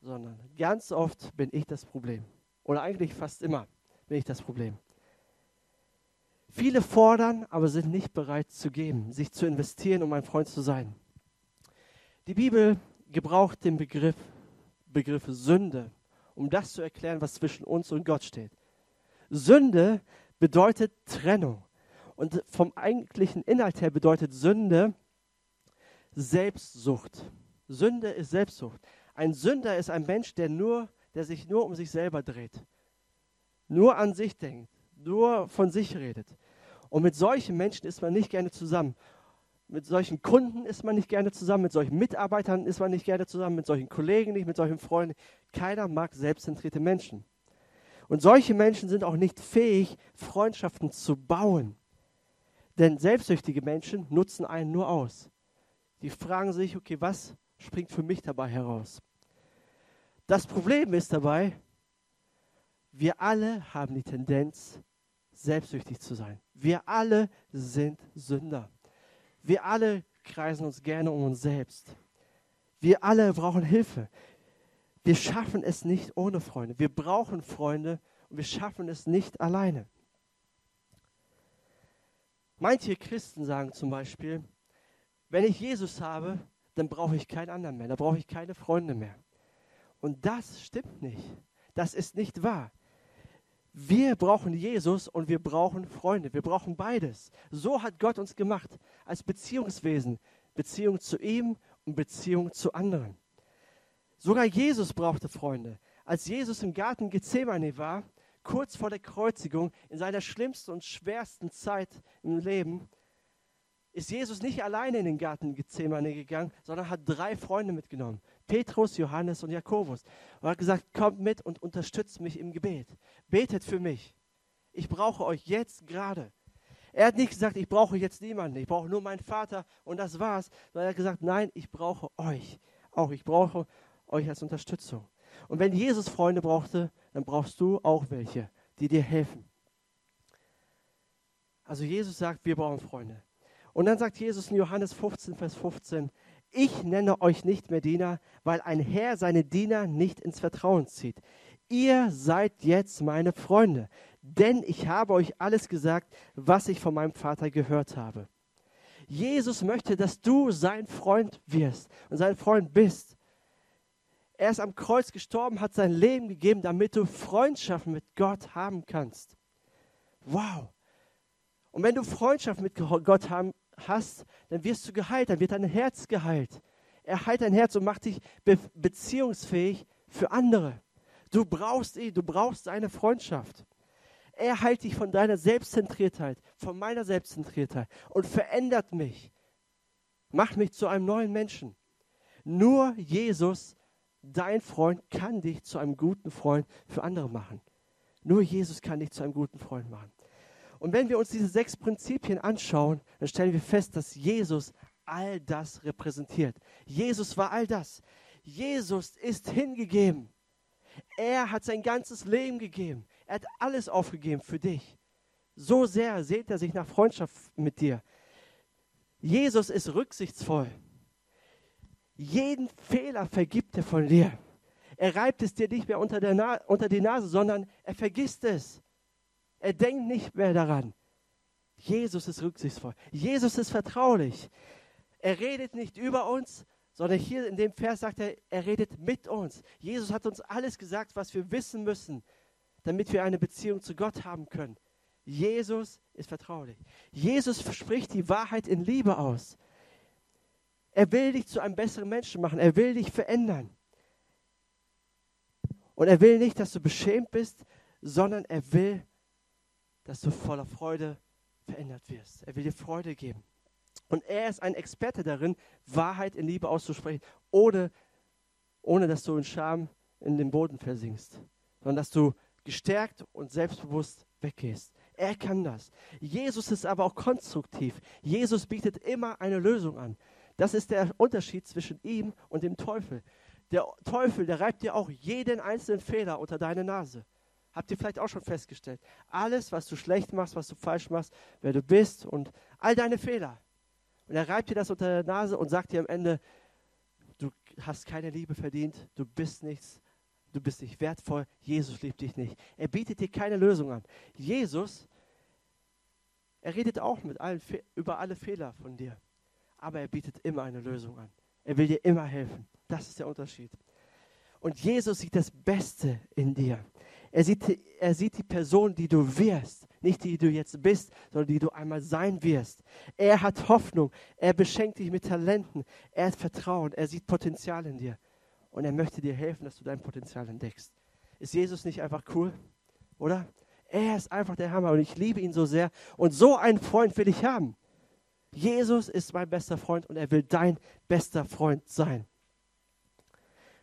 S1: sondern ganz oft bin ich das Problem. Oder eigentlich fast immer bin ich das Problem. Viele fordern, aber sind nicht bereit zu geben, sich zu investieren, um ein Freund zu sein. Die Bibel gebraucht den Begriff, Begriff Sünde, um das zu erklären, was zwischen uns und Gott steht. Sünde bedeutet Trennung. Und vom eigentlichen Inhalt her bedeutet Sünde Selbstsucht. Sünde ist Selbstsucht. Ein Sünder ist ein Mensch, der, nur, der sich nur um sich selber dreht, nur an sich denkt, nur von sich redet. Und mit solchen Menschen ist man nicht gerne zusammen. Mit solchen Kunden ist man nicht gerne zusammen, mit solchen Mitarbeitern ist man nicht gerne zusammen, mit solchen Kollegen nicht, mit solchen Freunden. Keiner mag selbstzentrierte Menschen. Und solche Menschen sind auch nicht fähig, Freundschaften zu bauen. Denn selbstsüchtige Menschen nutzen einen nur aus. Die fragen sich, okay, was springt für mich dabei heraus? Das Problem ist dabei, wir alle haben die Tendenz, selbstsüchtig zu sein. Wir alle sind Sünder. Wir alle kreisen uns gerne um uns selbst. Wir alle brauchen Hilfe. Wir schaffen es nicht ohne Freunde. Wir brauchen Freunde und wir schaffen es nicht alleine. Manche Christen sagen zum Beispiel, wenn ich Jesus habe, dann brauche ich keinen anderen mehr, dann brauche ich keine Freunde mehr. Und das stimmt nicht. Das ist nicht wahr. Wir brauchen Jesus und wir brauchen Freunde. Wir brauchen beides. So hat Gott uns gemacht als Beziehungswesen. Beziehung zu ihm und Beziehung zu anderen. Sogar Jesus brauchte Freunde. Als Jesus im Garten Gethsemane war, kurz vor der Kreuzigung, in seiner schlimmsten und schwersten Zeit im Leben, ist Jesus nicht alleine in den Garten Gethsemane gegangen, sondern hat drei Freunde mitgenommen. Petrus, Johannes und Jakobus. Und hat gesagt, kommt mit und unterstützt mich im Gebet. Betet für mich. Ich brauche euch jetzt gerade. Er hat nicht gesagt, ich brauche jetzt niemanden, ich brauche nur meinen Vater und das war's, sondern er hat gesagt, nein, ich brauche euch. Auch ich brauche euch als Unterstützung. Und wenn Jesus Freunde brauchte, dann brauchst du auch welche, die dir helfen. Also Jesus sagt, wir brauchen Freunde. Und dann sagt Jesus in Johannes 15, Vers 15, ich nenne euch nicht mehr Diener, weil ein Herr seine Diener nicht ins Vertrauen zieht. Ihr seid jetzt meine Freunde, denn ich habe euch alles gesagt, was ich von meinem Vater gehört habe. Jesus möchte, dass du sein Freund wirst und sein Freund bist. Er ist am Kreuz gestorben, hat sein Leben gegeben, damit du Freundschaft mit Gott haben kannst. Wow. Und wenn du Freundschaft mit Gott haben hast, dann wirst du geheilt, dann wird dein Herz geheilt. Er heilt dein Herz und macht dich be beziehungsfähig für andere. Du brauchst ihn, du brauchst seine Freundschaft. Er heilt dich von deiner Selbstzentriertheit, von meiner Selbstzentriertheit und verändert mich. Macht mich zu einem neuen Menschen. Nur Jesus, dein Freund, kann dich zu einem guten Freund für andere machen. Nur Jesus kann dich zu einem guten Freund machen. Und wenn wir uns diese sechs Prinzipien anschauen, dann stellen wir fest, dass Jesus all das repräsentiert. Jesus war all das. Jesus ist hingegeben. Er hat sein ganzes Leben gegeben. Er hat alles aufgegeben für dich. So sehr sehnt er sich nach Freundschaft mit dir. Jesus ist rücksichtsvoll. Jeden Fehler vergibt er von dir. Er reibt es dir nicht mehr unter, unter die Nase, sondern er vergisst es. Er denkt nicht mehr daran. Jesus ist rücksichtsvoll. Jesus ist vertraulich. Er redet nicht über uns, sondern hier in dem Vers sagt er, er redet mit uns. Jesus hat uns alles gesagt, was wir wissen müssen, damit wir eine Beziehung zu Gott haben können. Jesus ist vertraulich. Jesus spricht die Wahrheit in Liebe aus. Er will dich zu einem besseren Menschen machen. Er will dich verändern. Und er will nicht, dass du beschämt bist, sondern er will, dass du voller Freude verändert wirst. Er will dir Freude geben. Und er ist ein Experte darin, Wahrheit in Liebe auszusprechen, ohne, ohne dass du in Scham in den Boden versinkst, sondern dass du gestärkt und selbstbewusst weggehst. Er kann das. Jesus ist aber auch konstruktiv. Jesus bietet immer eine Lösung an. Das ist der Unterschied zwischen ihm und dem Teufel. Der Teufel, der reibt dir auch jeden einzelnen Fehler unter deine Nase. Habt ihr vielleicht auch schon festgestellt. Alles, was du schlecht machst, was du falsch machst, wer du bist und all deine Fehler. Und er reibt dir das unter der Nase und sagt dir am Ende, du hast keine Liebe verdient, du bist nichts, du bist nicht wertvoll, Jesus liebt dich nicht. Er bietet dir keine Lösung an. Jesus, er redet auch mit allen, über alle Fehler von dir, aber er bietet immer eine Lösung an. Er will dir immer helfen. Das ist der Unterschied. Und Jesus sieht das Beste in dir. Er sieht, er sieht die Person, die du wirst. Nicht die du jetzt bist, sondern die du einmal sein wirst. Er hat Hoffnung. Er beschenkt dich mit Talenten. Er hat Vertrauen. Er sieht Potenzial in dir. Und er möchte dir helfen, dass du dein Potenzial entdeckst. Ist Jesus nicht einfach cool? Oder? Er ist einfach der Hammer und ich liebe ihn so sehr. Und so einen Freund will ich haben. Jesus ist mein bester Freund und er will dein bester Freund sein.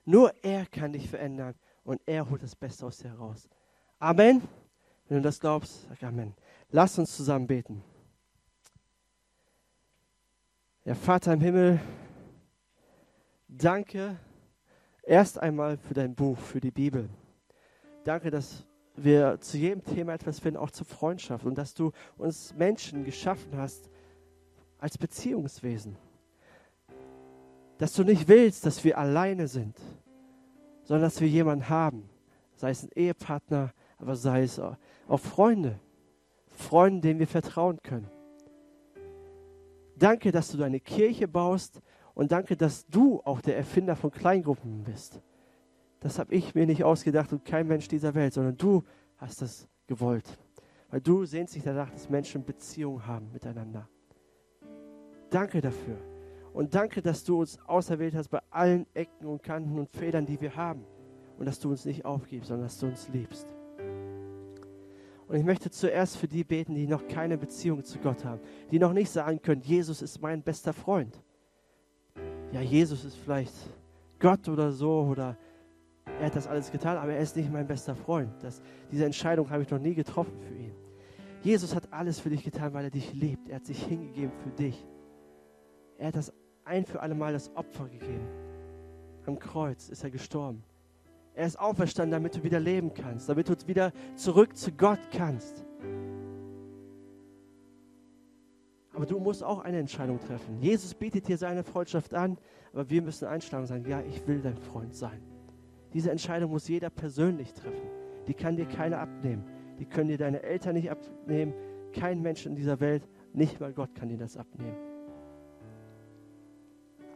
S1: Nur er kann dich verändern und er holt das Beste aus dir heraus. Amen. Wenn du das glaubst, sag Amen. Lass uns zusammen beten. Ja, Vater im Himmel, Danke erst einmal für dein Buch, für die Bibel. Danke, dass wir zu jedem Thema etwas finden, auch zur Freundschaft und dass du uns Menschen geschaffen hast als Beziehungswesen. Dass du nicht willst, dass wir alleine sind, sondern dass wir jemanden haben, sei es ein Ehepartner, aber sei es auch Freunde, Freunde, denen wir vertrauen können. Danke, dass du deine Kirche baust und danke, dass du auch der Erfinder von Kleingruppen bist. Das habe ich mir nicht ausgedacht und kein Mensch dieser Welt, sondern du hast das gewollt. Weil du sehnst dich danach, dass Menschen Beziehungen haben miteinander. Danke dafür. Und danke, dass du uns auserwählt hast bei allen Ecken und Kanten und Federn, die wir haben. Und dass du uns nicht aufgibst, sondern dass du uns liebst. Und ich möchte zuerst für die beten, die noch keine Beziehung zu Gott haben, die noch nicht sagen können, Jesus ist mein bester Freund. Ja, Jesus ist vielleicht Gott oder so oder er hat das alles getan, aber er ist nicht mein bester Freund. Das, diese Entscheidung habe ich noch nie getroffen für ihn. Jesus hat alles für dich getan, weil er dich liebt. Er hat sich hingegeben für dich. Er hat das ein für alle Mal das Opfer gegeben. Am Kreuz ist er gestorben. Er ist auferstanden, damit du wieder leben kannst, damit du wieder zurück zu Gott kannst. Aber du musst auch eine Entscheidung treffen. Jesus bietet dir seine Freundschaft an, aber wir müssen einschlagen und sagen, ja, ich will dein Freund sein. Diese Entscheidung muss jeder persönlich treffen. Die kann dir keiner abnehmen. Die können dir deine Eltern nicht abnehmen. Kein Mensch in dieser Welt, nicht mal Gott kann dir das abnehmen.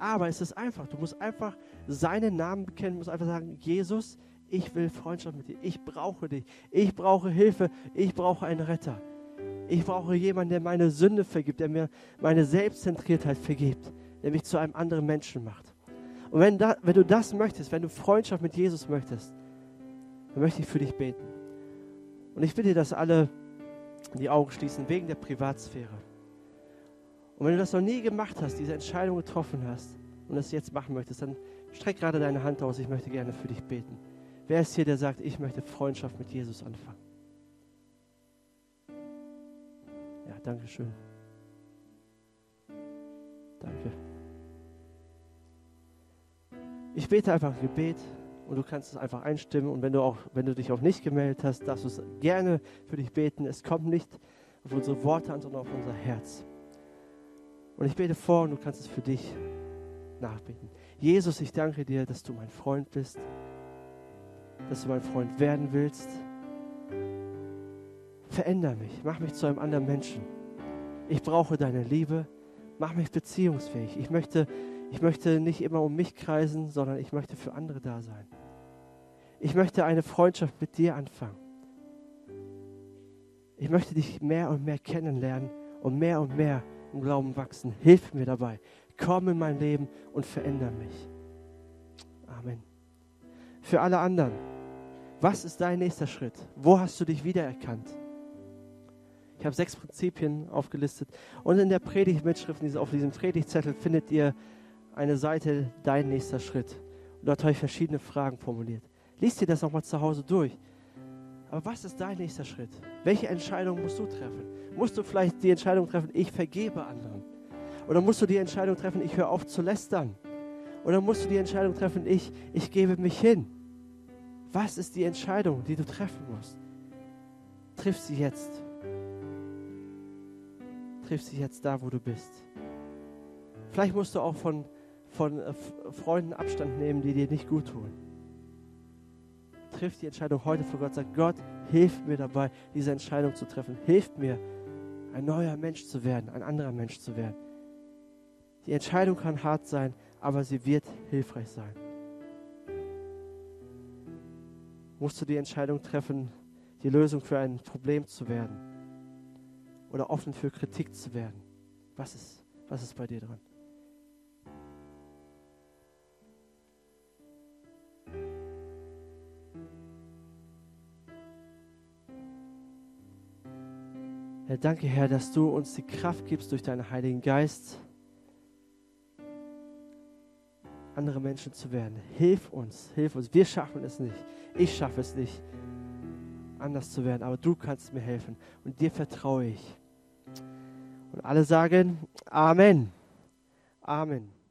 S1: Aber es ist einfach. Du musst einfach seinen Namen bekennen, du musst einfach sagen, Jesus, ich will Freundschaft mit dir. Ich brauche dich. Ich brauche Hilfe. Ich brauche einen Retter. Ich brauche jemanden, der meine Sünde vergibt, der mir meine Selbstzentriertheit vergibt, der mich zu einem anderen Menschen macht. Und wenn, da, wenn du das möchtest, wenn du Freundschaft mit Jesus möchtest, dann möchte ich für dich beten. Und ich bitte, dass alle die Augen schließen, wegen der Privatsphäre. Und wenn du das noch nie gemacht hast, diese Entscheidung getroffen hast und es jetzt machen möchtest, dann streck gerade deine Hand aus. Ich möchte gerne für dich beten. Wer ist hier, der sagt, ich möchte Freundschaft mit Jesus anfangen? Ja, danke schön. Danke. Ich bete einfach ein Gebet und du kannst es einfach einstimmen. Und wenn du, auch, wenn du dich auch nicht gemeldet hast, darfst du es gerne für dich beten. Es kommt nicht auf unsere Worte an, sondern auf unser Herz. Und ich bete vor und du kannst es für dich nachbeten. Jesus, ich danke dir, dass du mein Freund bist, dass du mein Freund werden willst. Veränder mich, mach mich zu einem anderen Menschen. Ich brauche deine Liebe, mach mich beziehungsfähig. Ich möchte ich möchte nicht immer um mich kreisen, sondern ich möchte für andere da sein. Ich möchte eine Freundschaft mit dir anfangen. Ich möchte dich mehr und mehr kennenlernen und mehr und mehr im Glauben wachsen. Hilf mir dabei. Komm in mein Leben und verändere mich. Amen. Für alle anderen, was ist dein nächster Schritt? Wo hast du dich wiedererkannt? Ich habe sechs Prinzipien aufgelistet und in der Predigtmitschrift, auf diesem Predigtzettel, findet ihr eine Seite Dein nächster Schritt. Und dort habe ich verschiedene Fragen formuliert. Lies dir das nochmal zu Hause durch. Aber was ist dein nächster Schritt? Welche Entscheidung musst du treffen? Musst du vielleicht die Entscheidung treffen, ich vergebe anderen? Oder musst du die Entscheidung treffen, ich höre auf zu lästern? Oder musst du die Entscheidung treffen, ich, ich gebe mich hin? Was ist die Entscheidung, die du treffen musst? Triff sie jetzt. Triff sie jetzt da, wo du bist. Vielleicht musst du auch von von äh, Freunden Abstand nehmen, die dir nicht gut tun. Triff die Entscheidung heute vor Gott. Sag, Gott, hilf mir dabei, diese Entscheidung zu treffen. Hilf mir, ein neuer Mensch zu werden, ein anderer Mensch zu werden. Die Entscheidung kann hart sein, aber sie wird hilfreich sein. Musst du die Entscheidung treffen, die Lösung für ein Problem zu werden oder offen für Kritik zu werden? Was ist, was ist bei dir dran? Herr, danke, Herr, dass du uns die Kraft gibst durch deinen Heiligen Geist, andere Menschen zu werden. Hilf uns, hilf uns. Wir schaffen es nicht. Ich schaffe es nicht, anders zu werden, aber du kannst mir helfen und dir vertraue ich. Und alle sagen Amen. Amen.